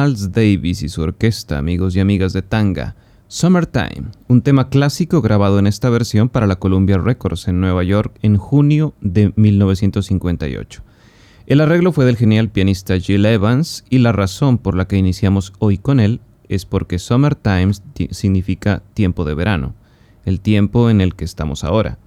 Miles Davis y su orquesta, amigos y amigas de Tanga. Summertime, un tema clásico grabado en esta versión para la Columbia Records en Nueva York en junio de 1958. El arreglo fue del genial pianista Jill Evans y la razón por la que iniciamos hoy con él es porque Summertime significa tiempo de verano, el tiempo en el que estamos ahora.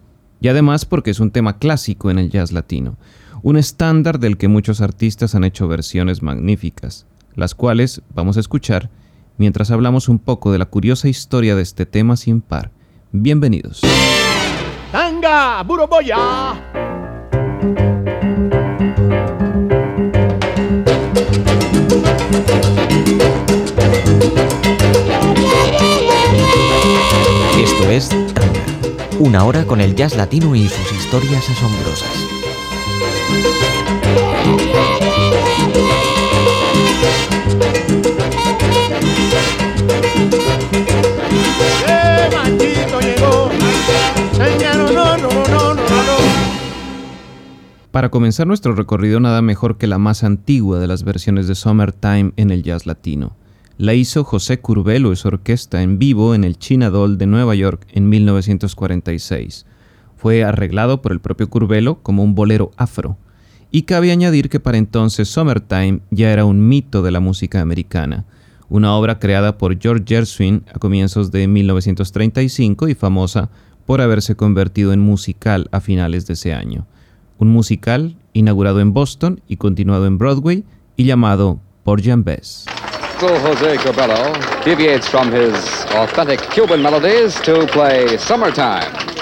Y además porque es un tema clásico en el jazz latino, un estándar del que muchos artistas han hecho versiones magníficas, las cuales vamos a escuchar mientras hablamos un poco de la curiosa historia de este tema sin par. Bienvenidos. ¡Tanga, Buroboya! Esto es Tanga, una hora con el jazz latino y sus historias asombrosas. Para comenzar nuestro recorrido nada mejor que la más antigua de las versiones de Summertime en el jazz latino. La hizo José Curbelo y su orquesta en vivo en el China Doll de Nueva York en 1946. Fue arreglado por el propio Curbelo como un bolero afro. Y cabe añadir que para entonces Summertime ya era un mito de la música americana, una obra creada por George Gershwin a comienzos de 1935 y famosa por haberse convertido en musical a finales de ese año un musical inaugurado en Boston y continuado en Broadway y llamado Porgy Bess. Jose Corbello deviates from his authentic Cuban melodies to play Summertime.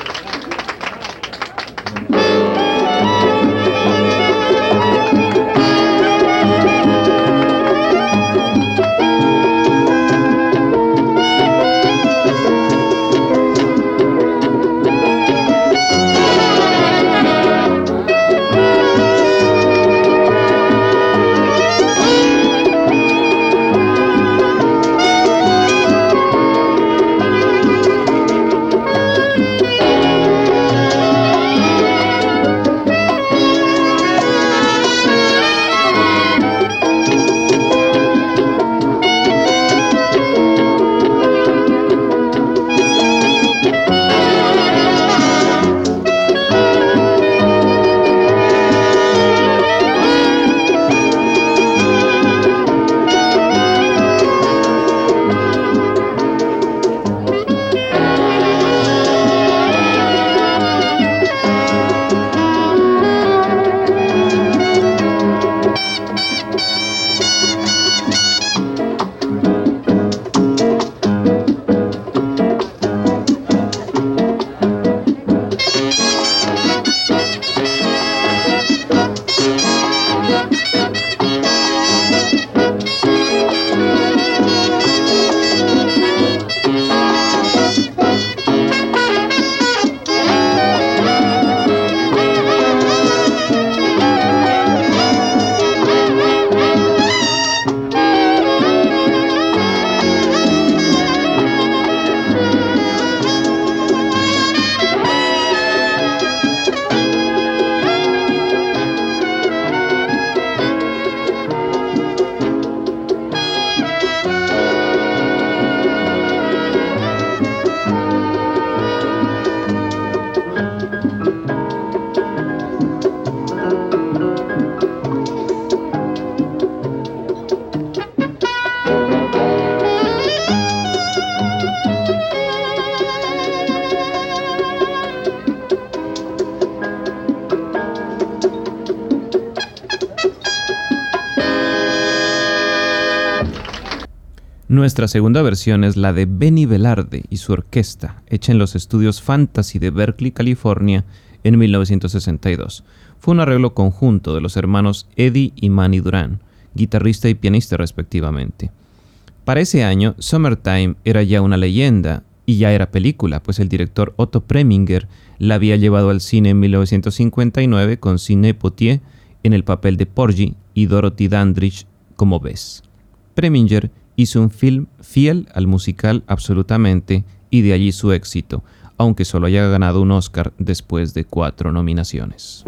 Nuestra segunda versión es la de Benny Velarde y su orquesta, hecha en los estudios Fantasy de Berkeley, California, en 1962. Fue un arreglo conjunto de los hermanos Eddie y Manny Duran, guitarrista y pianista respectivamente. Para ese año, Summertime era ya una leyenda y ya era película, pues el director Otto Preminger la había llevado al cine en 1959 con Cine Potier en el papel de Porgy y Dorothy Dandridge como Bess. Preminger hizo un film fiel al musical absolutamente y de allí su éxito, aunque solo haya ganado un Oscar después de cuatro nominaciones.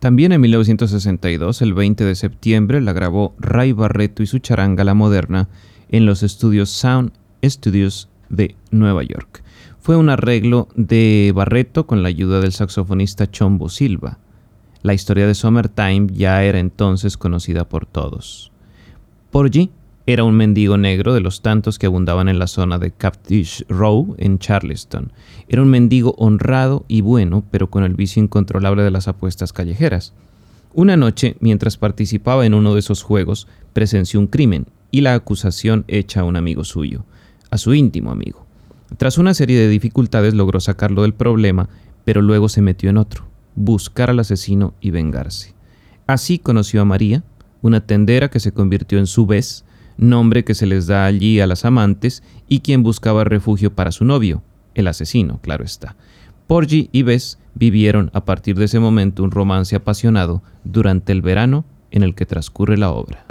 También en 1962, el 20 de septiembre, la grabó Ray Barreto y su charanga La Moderna en los estudios Sound Studios de Nueva York. Fue un arreglo de Barreto con la ayuda del saxofonista Chombo Silva. La historia de Summertime ya era entonces conocida por todos. Porgy era un mendigo negro de los tantos que abundaban en la zona de Captish Row en Charleston. Era un mendigo honrado y bueno, pero con el vicio incontrolable de las apuestas callejeras. Una noche, mientras participaba en uno de esos juegos, presenció un crimen y la acusación hecha a un amigo suyo, a su íntimo amigo. Tras una serie de dificultades logró sacarlo del problema, pero luego se metió en otro buscar al asesino y vengarse. Así conoció a María, una tendera que se convirtió en su vez, nombre que se les da allí a las amantes y quien buscaba refugio para su novio, el asesino, claro está. Porgy y Bess vivieron a partir de ese momento un romance apasionado durante el verano en el que transcurre la obra.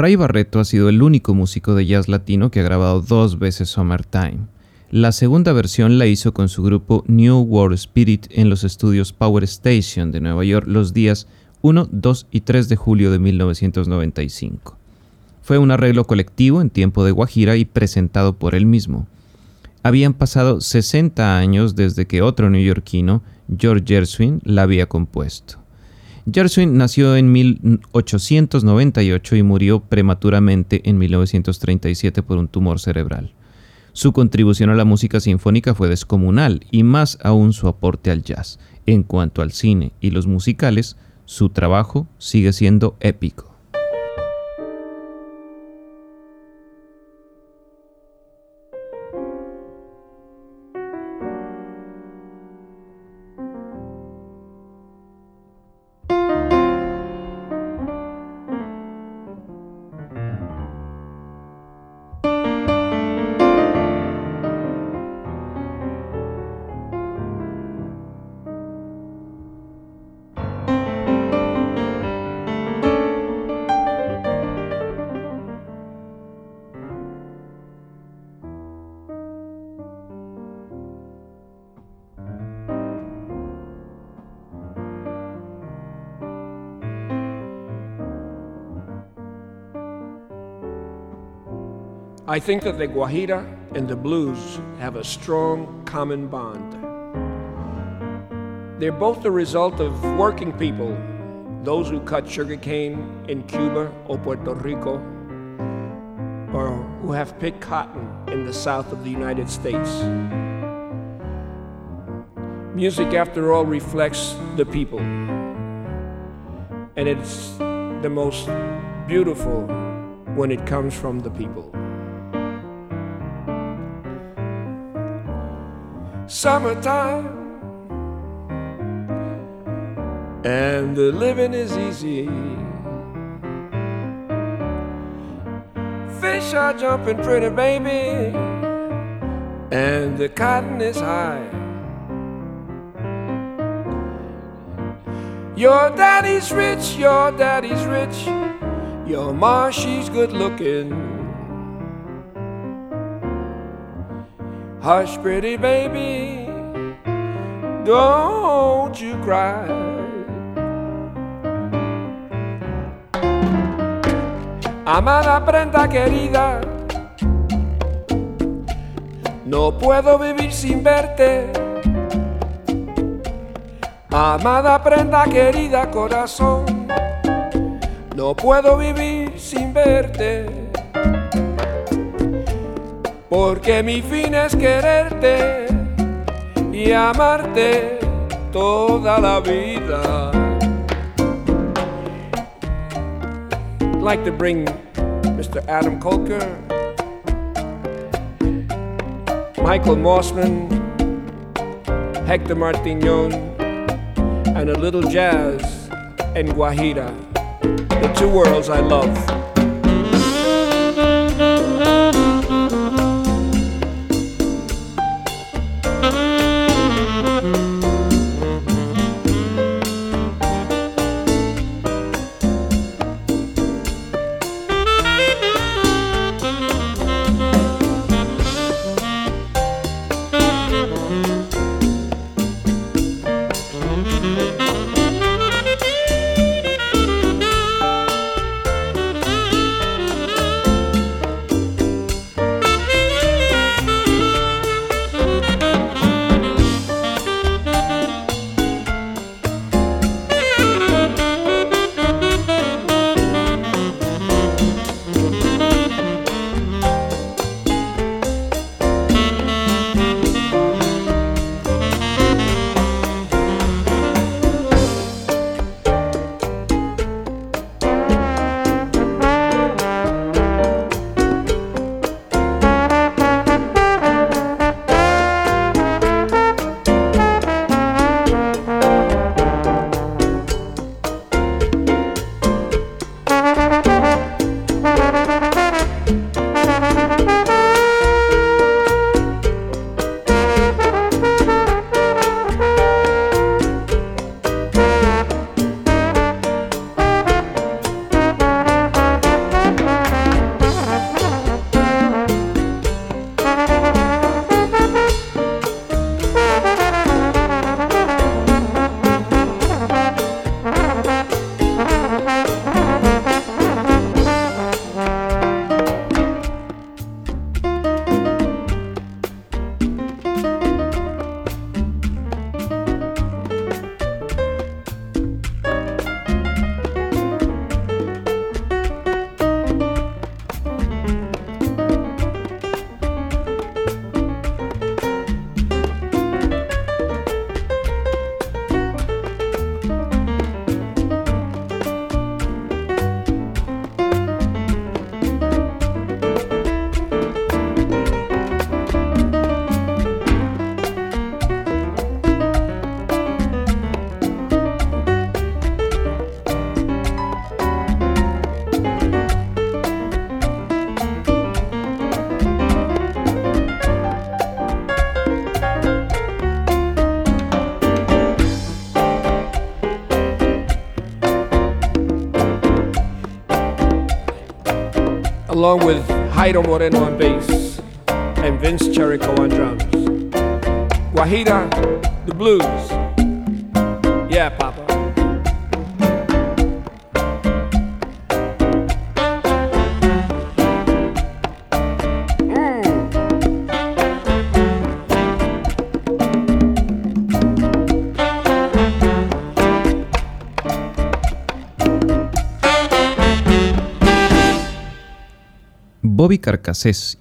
Ray Barreto ha sido el único músico de jazz latino que ha grabado dos veces Summertime. La segunda versión la hizo con su grupo New World Spirit en los estudios Power Station de Nueva York los días 1, 2 y 3 de julio de 1995. Fue un arreglo colectivo en tiempo de Guajira y presentado por él mismo. Habían pasado 60 años desde que otro neoyorquino, George Gershwin, la había compuesto. Gershwin nació en 1898 y murió prematuramente en 1937 por un tumor cerebral. Su contribución a la música sinfónica fue descomunal y más aún su aporte al jazz. En cuanto al cine y los musicales, su trabajo sigue siendo épico. I think that the Guajira and the blues have a strong common bond. They're both the result of working people, those who cut sugarcane in Cuba or Puerto Rico, or who have picked cotton in the south of the United States. Music, after all, reflects the people, and it's the most beautiful when it comes from the people. Summertime, and the living is easy. Fish are jumping pretty, baby, and the cotton is high. Your daddy's rich, your daddy's rich, your ma, she's good looking. Hush, pretty baby, don't you cry. Amada prenda querida, no puedo vivir sin verte. Amada prenda querida corazón, no puedo vivir sin verte. Porque mi fin es quererte y amarte toda la vida. I'd Like to bring Mr. Adam Kolker, Michael Mossman, Hector Martignon, and a little jazz and Guajira, the two worlds I love. Along with Jairo Moreno on bass and Vince Cherico on drums. Guajira, the blues. Bobby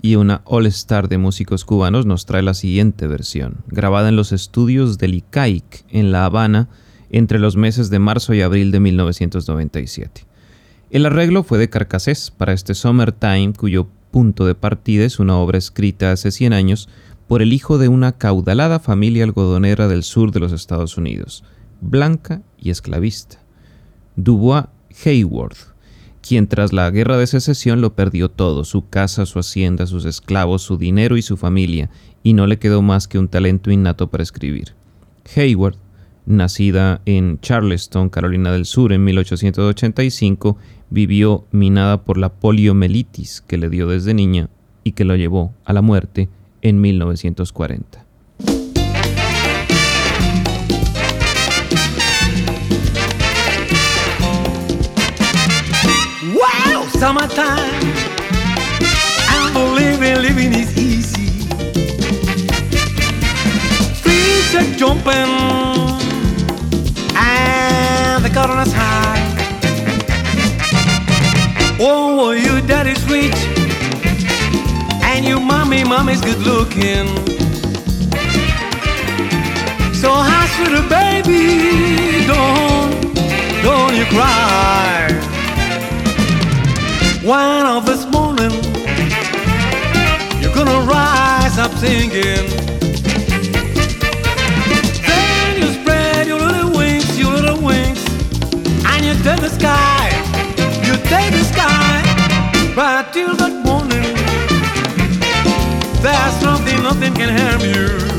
y una all-star de músicos cubanos nos trae la siguiente versión, grabada en los estudios del ICAIC en La Habana entre los meses de marzo y abril de 1997. El arreglo fue de Carcassés para este Summertime, cuyo punto de partida es una obra escrita hace 100 años por el hijo de una caudalada familia algodonera del sur de los Estados Unidos, blanca y esclavista, Dubois Hayward quien tras la guerra de secesión lo perdió todo, su casa, su hacienda, sus esclavos, su dinero y su familia, y no le quedó más que un talento innato para escribir. Hayward, nacida en Charleston, Carolina del Sur, en 1885, vivió minada por la poliomielitis que le dio desde niña y que lo llevó a la muerte en 1940. Summertime. And living, living is easy. Streets are jumping, and the cotton is high. Oh, your daddy's rich, and your mommy, mommy's good looking. So hush, little baby, don't, don't you cry. One of this morning, you're gonna rise up singing. Then you spread your little wings, your little wings, and you take the sky, you take the sky. But till that morning, there's nothing, nothing can harm you.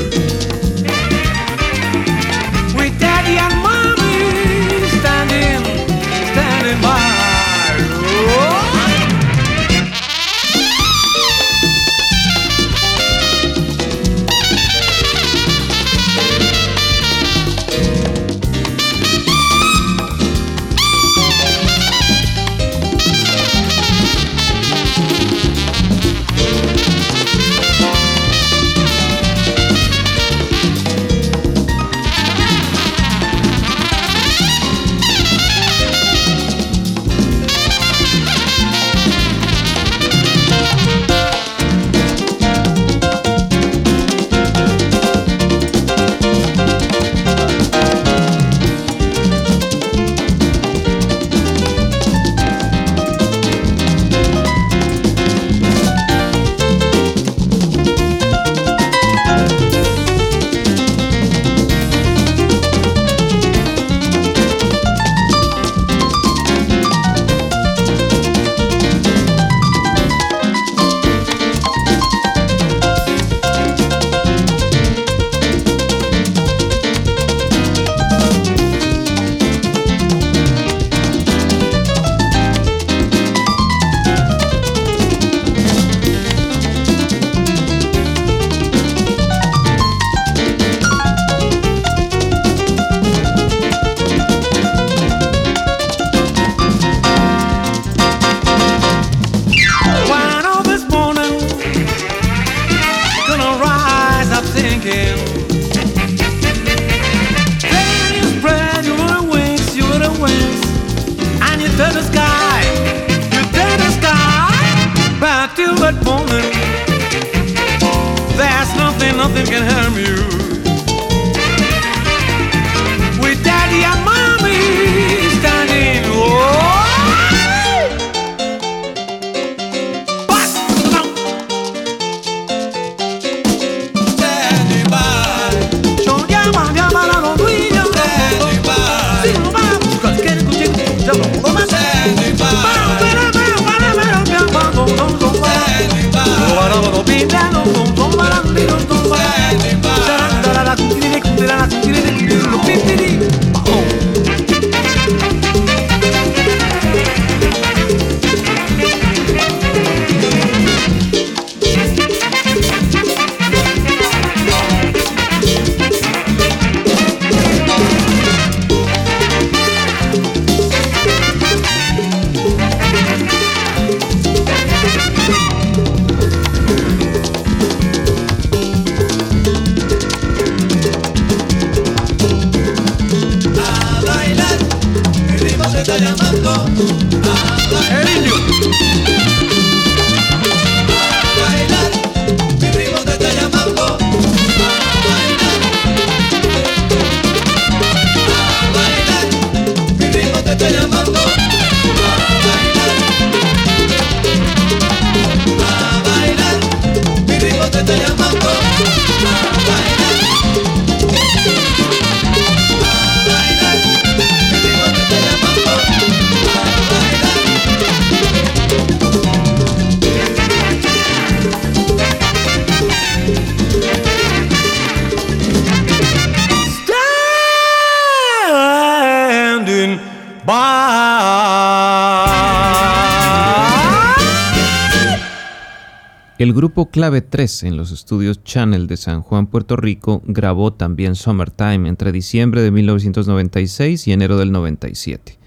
El grupo Clave 3 en los estudios Channel de San Juan, Puerto Rico, grabó también Summertime entre diciembre de 1996 y enero del 97.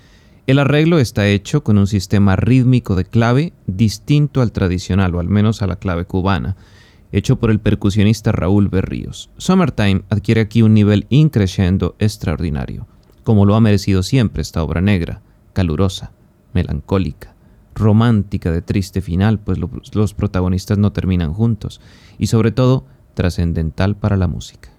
El arreglo está hecho con un sistema rítmico de clave distinto al tradicional, o al menos a la clave cubana, hecho por el percusionista Raúl Berríos. Summertime adquiere aquí un nivel increciendo extraordinario, como lo ha merecido siempre esta obra negra, calurosa, melancólica romántica de triste final, pues los protagonistas no terminan juntos, y sobre todo trascendental para la música.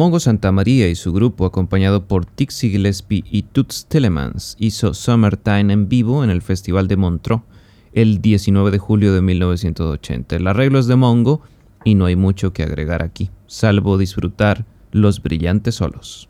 Mongo Santamaría y su grupo, acompañado por Tixi Gillespie y Toots Telemans, hizo Summertime en vivo en el Festival de Montreux el 19 de julio de 1980. El arreglo es de Mongo y no hay mucho que agregar aquí, salvo disfrutar los brillantes solos.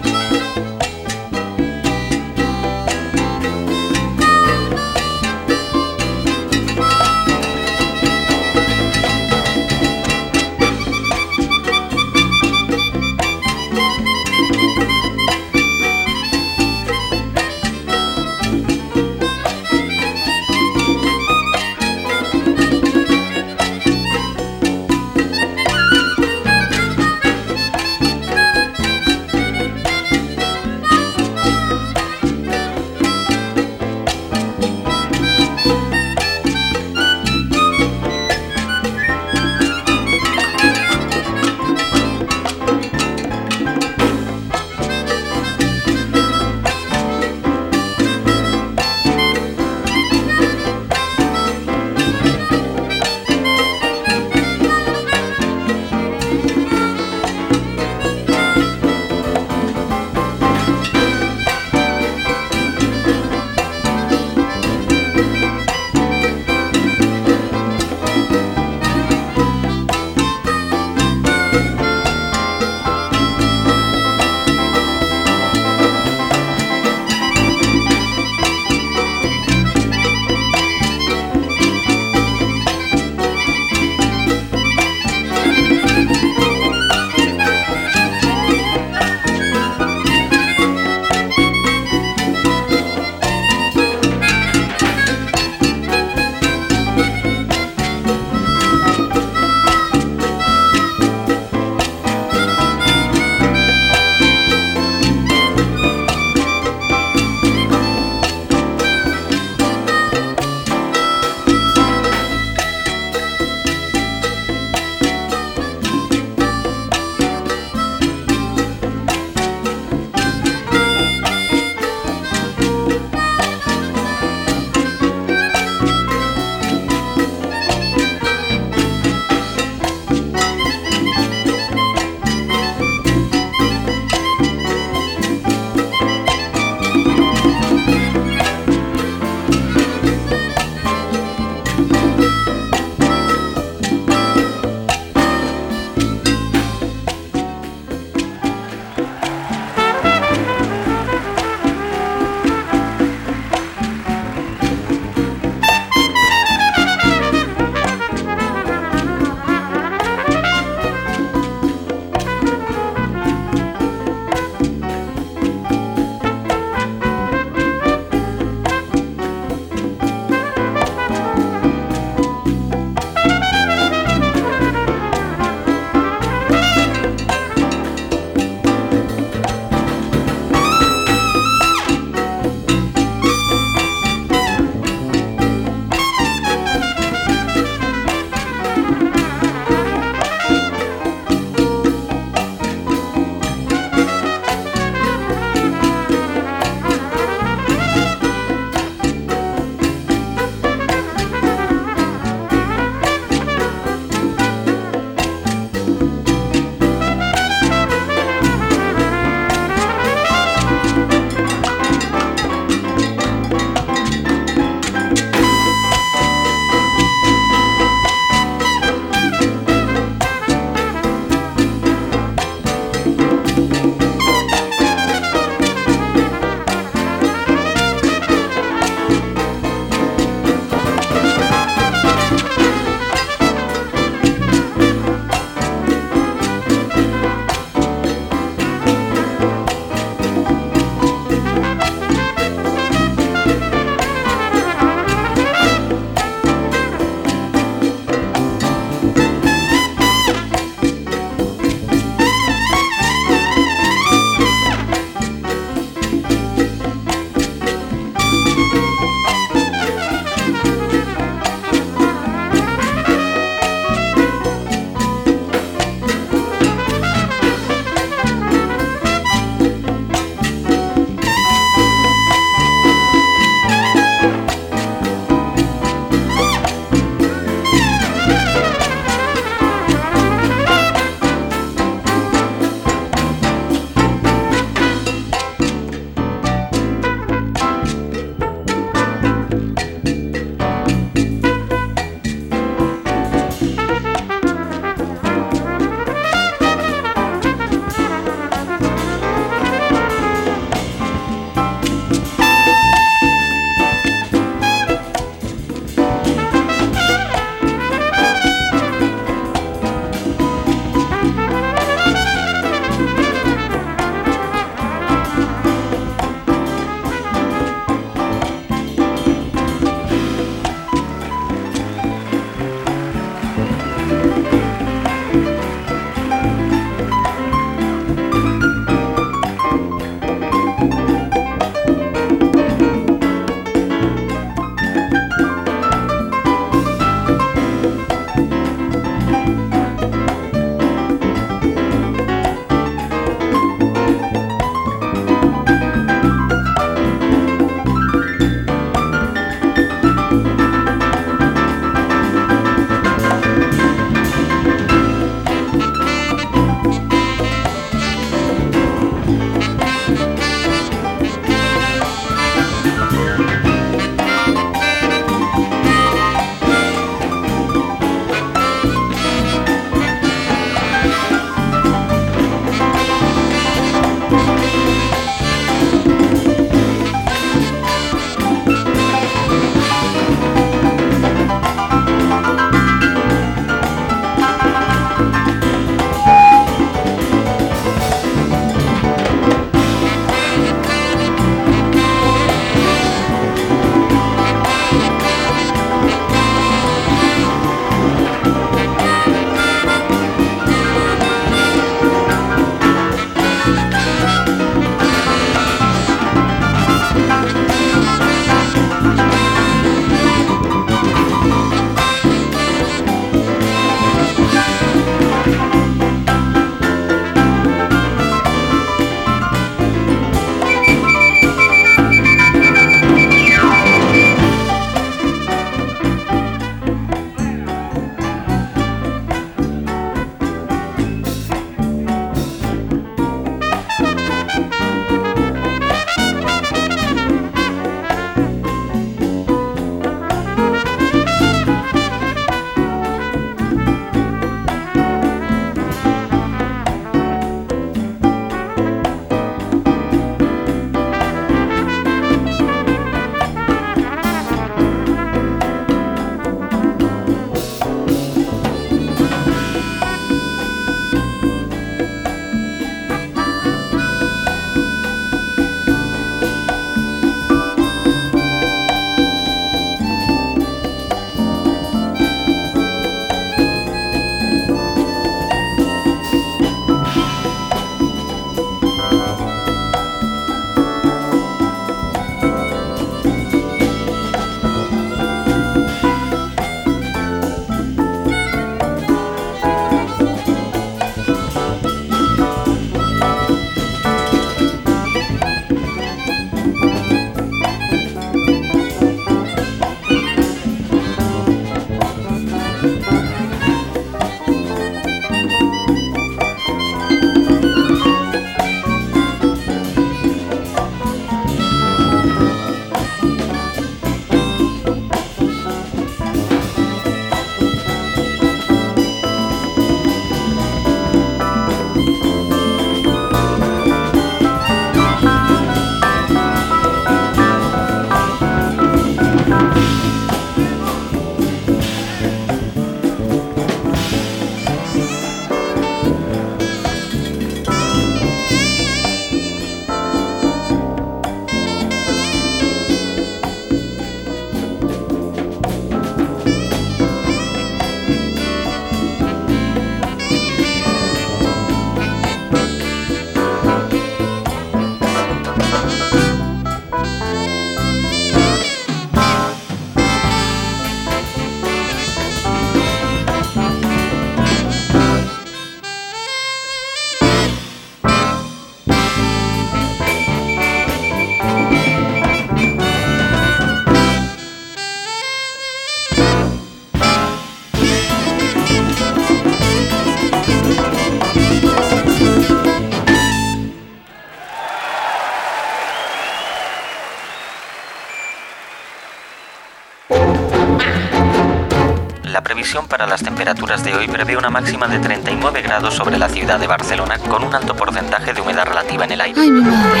Previsión para las temperaturas de hoy prevé una máxima de 39 grados sobre la ciudad de Barcelona, con un alto porcentaje de humedad relativa en el aire. Ay, mi madre.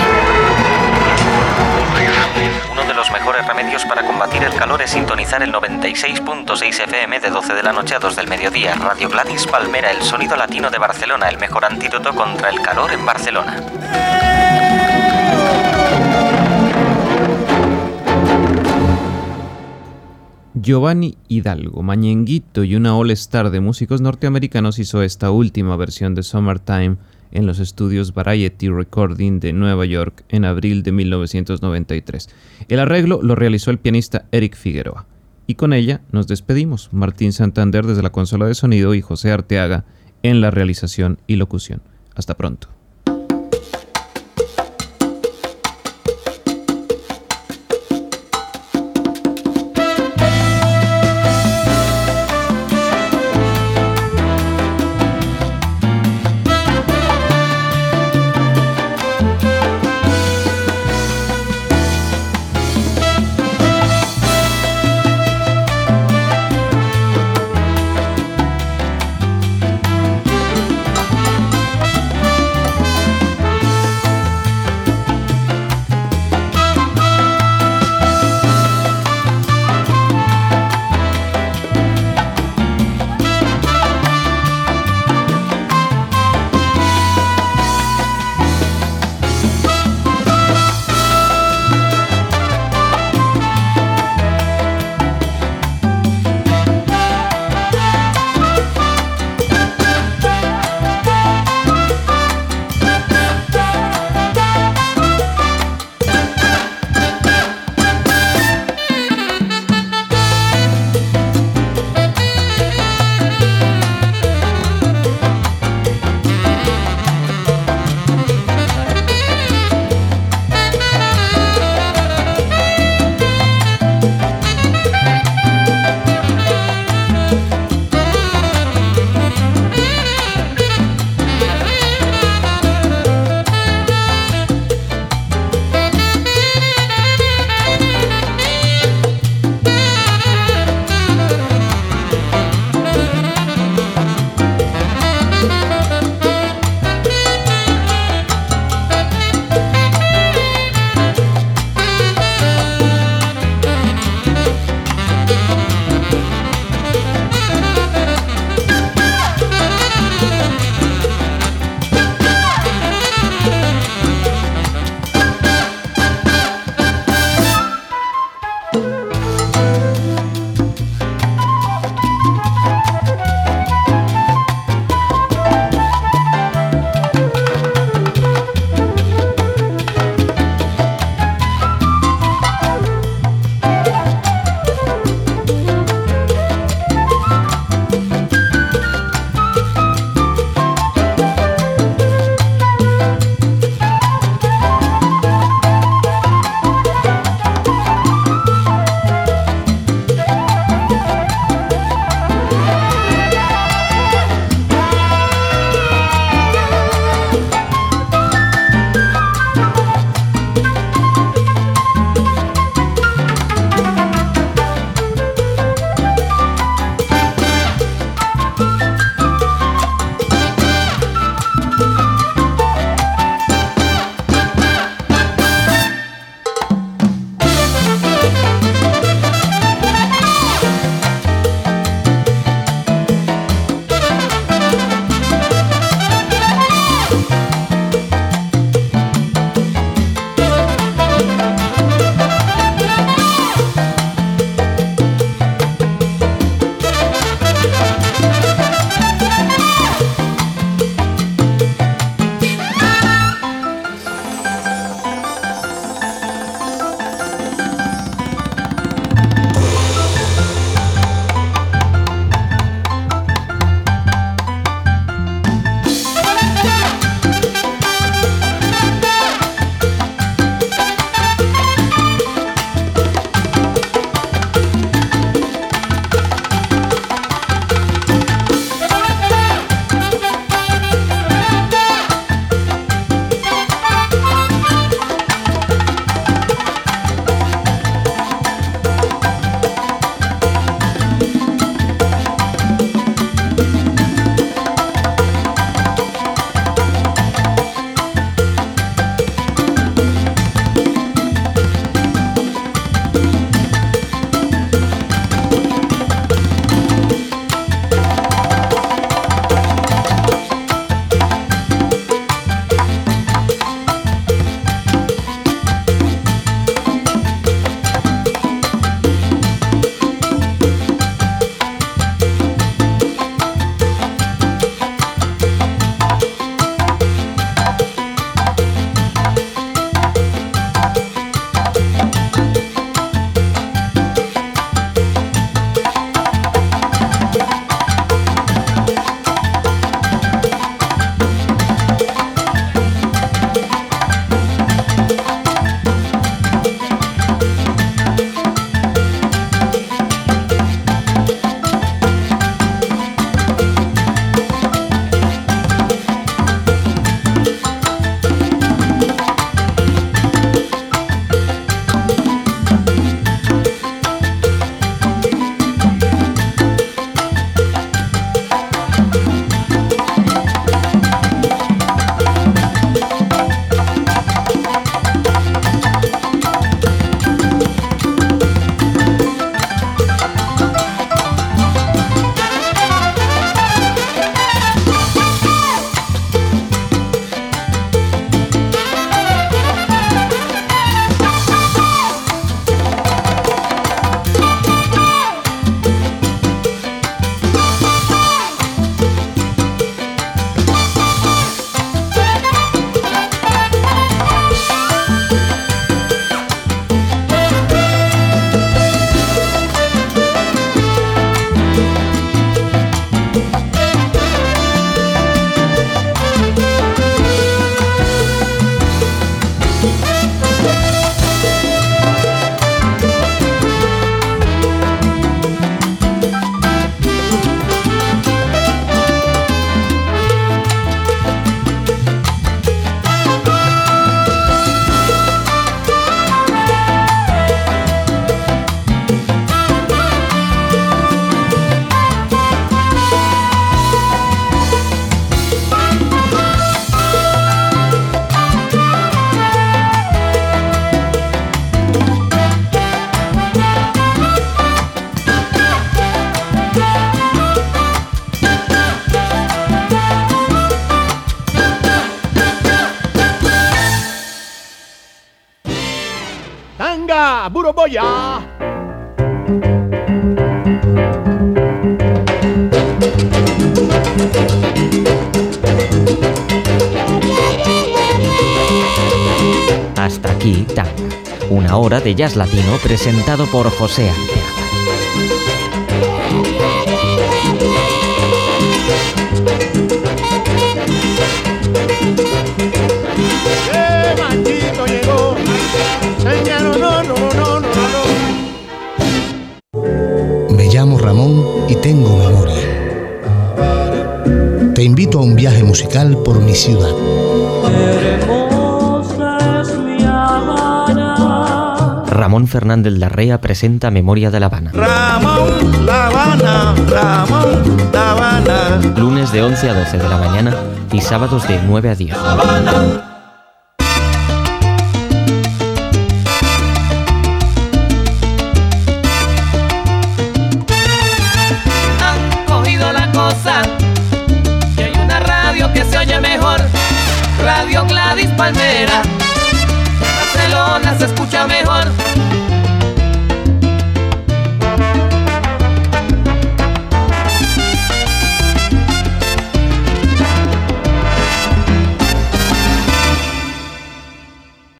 Uno de los mejores remedios para combatir el calor es sintonizar el 96.6 FM de 12 de la noche a 2 del mediodía. Radio Gladys Palmera, el sonido latino de Barcelona, el mejor antídoto contra el calor en Barcelona. Giovanni Hidalgo, Mañenguito y una all-star de músicos norteamericanos hizo esta última versión de Summertime en los estudios Variety Recording de Nueva York en abril de 1993. El arreglo lo realizó el pianista Eric Figueroa. Y con ella nos despedimos, Martín Santander desde la consola de sonido y José Arteaga en la realización y locución. Hasta pronto. Hasta aquí Tanga, una hora de jazz latino presentado por José Arteaga. Musical por mi ciudad. Ramón Fernández Larrea presenta Memoria de La Habana. Ramón, La Habana, Ramón, La Habana. Lunes de 11 a 12 de la mañana y sábados de 9 a 10.